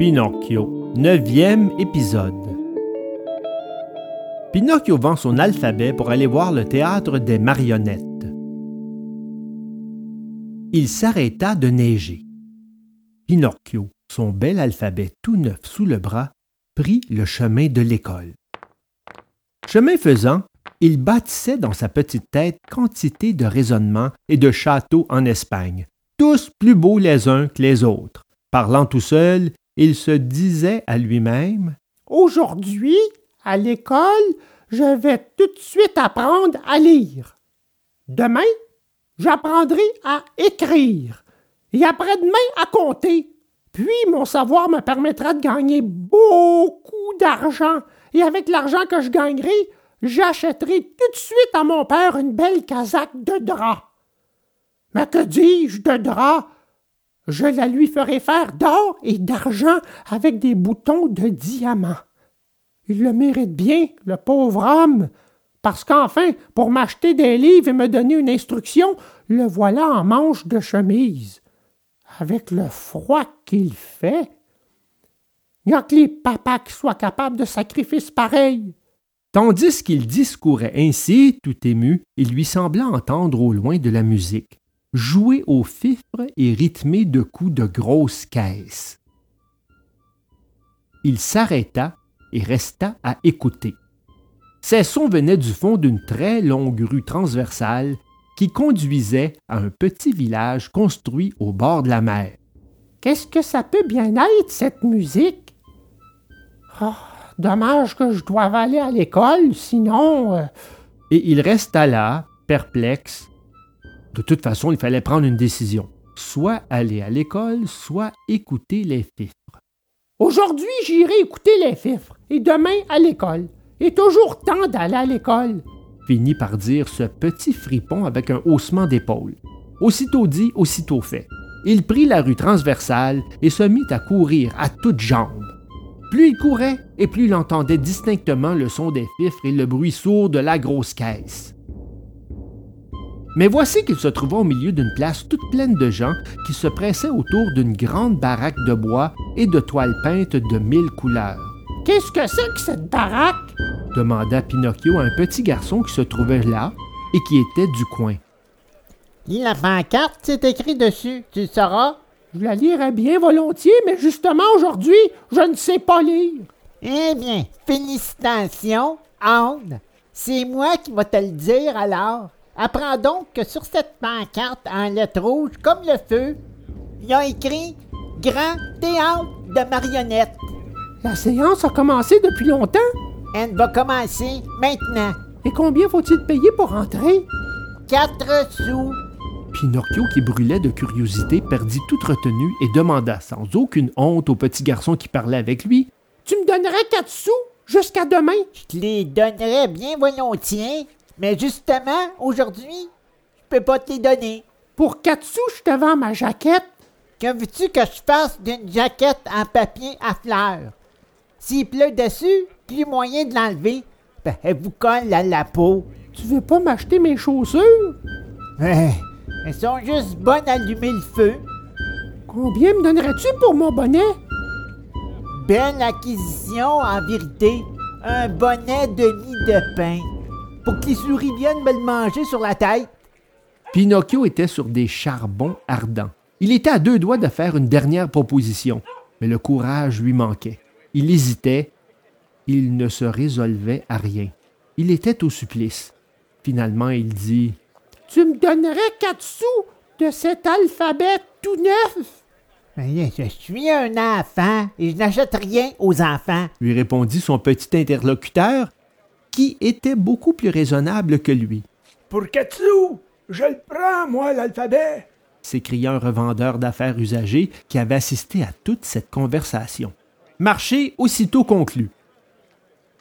Pinocchio, neuvième épisode. Pinocchio vend son alphabet pour aller voir le théâtre des marionnettes. Il s'arrêta de neiger. Pinocchio, son bel alphabet tout neuf sous le bras, prit le chemin de l'école. Chemin faisant, il bâtissait dans sa petite tête quantité de raisonnements et de châteaux en Espagne, tous plus beaux les uns que les autres. Parlant tout seul, il se disait à lui-même Aujourd'hui, à l'école, je vais tout de suite apprendre à lire. Demain, j'apprendrai à écrire. Et après-demain, à compter. Puis mon savoir me permettra de gagner beaucoup d'argent. Et avec l'argent que je gagnerai, j'achèterai tout de suite à mon père une belle casaque de drap. Mais que dis-je de drap? Je la lui ferai faire d'or et d'argent avec des boutons de diamant. Il le mérite bien, le pauvre homme, parce qu'enfin, pour m'acheter des livres et me donner une instruction, le voilà en manche de chemise. Avec le froid qu'il fait, il n'y a que les papas qui soient capables de sacrifices pareils. Tandis qu'il discourait ainsi, tout ému, il lui sembla entendre au loin de la musique, jouer au fifre et rythmé de coups de grosses caisses. Il s'arrêta et resta à écouter. Ces sons venaient du fond d'une très longue rue transversale qui conduisait à un petit village construit au bord de la mer. Qu'est-ce que ça peut bien être, cette musique? Oh, dommage que je doive aller à l'école, sinon. euh, Et il resta là, perplexe. De toute façon, il fallait prendre une décision. Soit aller à l'école, soit écouter les fifres. Aujourd'hui, j'irai écouter les fifres, et demain à l'école. Et toujours temps d'aller à l'école. finit par dire ce petit fripon avec un haussement d'épaule. Aussitôt dit, aussitôt fait. Il prit la rue transversale et se mit à courir à toutes jambes. Plus il courait, et plus il entendait distinctement le son des fifres et le bruit sourd de la grosse caisse. Mais voici qu'il se trouva au milieu d'une place toute pleine de gens qui se pressaient autour d'une grande baraque de bois et de toiles peintes de mille couleurs. Qu'est-ce que c'est que cette baraque? demanda Pinocchio à un petit garçon qui se trouvait là et qui était du coin. Lis la pancarte, c'est écrit dessus, tu le sauras. Je la lirais bien volontiers, mais justement aujourd'hui, je ne sais pas lire. Eh bien, félicitations, Anne. C'est moi qui vais te le dire alors. Apprends donc que sur cette pancarte en lettres rouges comme le feu, il y a écrit Grand théâtre de marionnettes. La séance a commencé depuis longtemps. Elle va commencer maintenant. Et combien faut-il payer pour entrer? Quatre sous. Pinocchio, qui brûlait de curiosité, perdit toute retenue et demanda sans aucune honte au petit garçon qui parlait avec lui Tu me donnerais quatre sous jusqu'à demain? Je te les donnerais bien volontiers, mais justement, aujourd'hui, je peux pas te les donner. Pour quatre sous, je te vends ma jaquette. Que veux-tu que je fasse d'une jaquette en papier à fleurs? S'il pleut dessus, plus moyen de l'enlever. Ben, elle vous colle à la peau? Tu veux pas m'acheter mes chaussures? Eh, elles sont juste bonnes à allumer le feu. Combien me donnerais-tu pour mon bonnet? Belle acquisition, en vérité. Un bonnet de nid de pain. Pour que les souris viennent me le manger sur la tête. Pinocchio était sur des charbons ardents. Il était à deux doigts de faire une dernière proposition, mais le courage lui manquait. Il hésitait. Il ne se résolvait à rien. Il était au supplice. Finalement, il dit Tu me donnerais quatre sous de cet alphabet tout neuf? Je suis un enfant et je n'achète rien aux enfants. lui répondit son petit interlocuteur, qui était beaucoup plus raisonnable que lui. Pour quatre sous, je le prends, moi, l'alphabet. s'écria un revendeur d'affaires usagé qui avait assisté à toute cette conversation. Marché aussitôt conclu.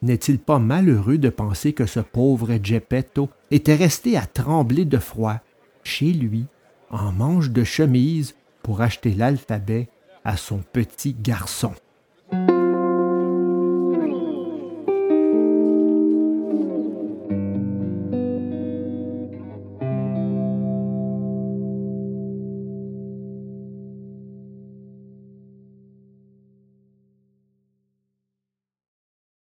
N'est-il pas malheureux de penser que ce pauvre Geppetto était resté à trembler de froid chez lui, en manche de chemise, pour acheter l'alphabet à son petit garçon?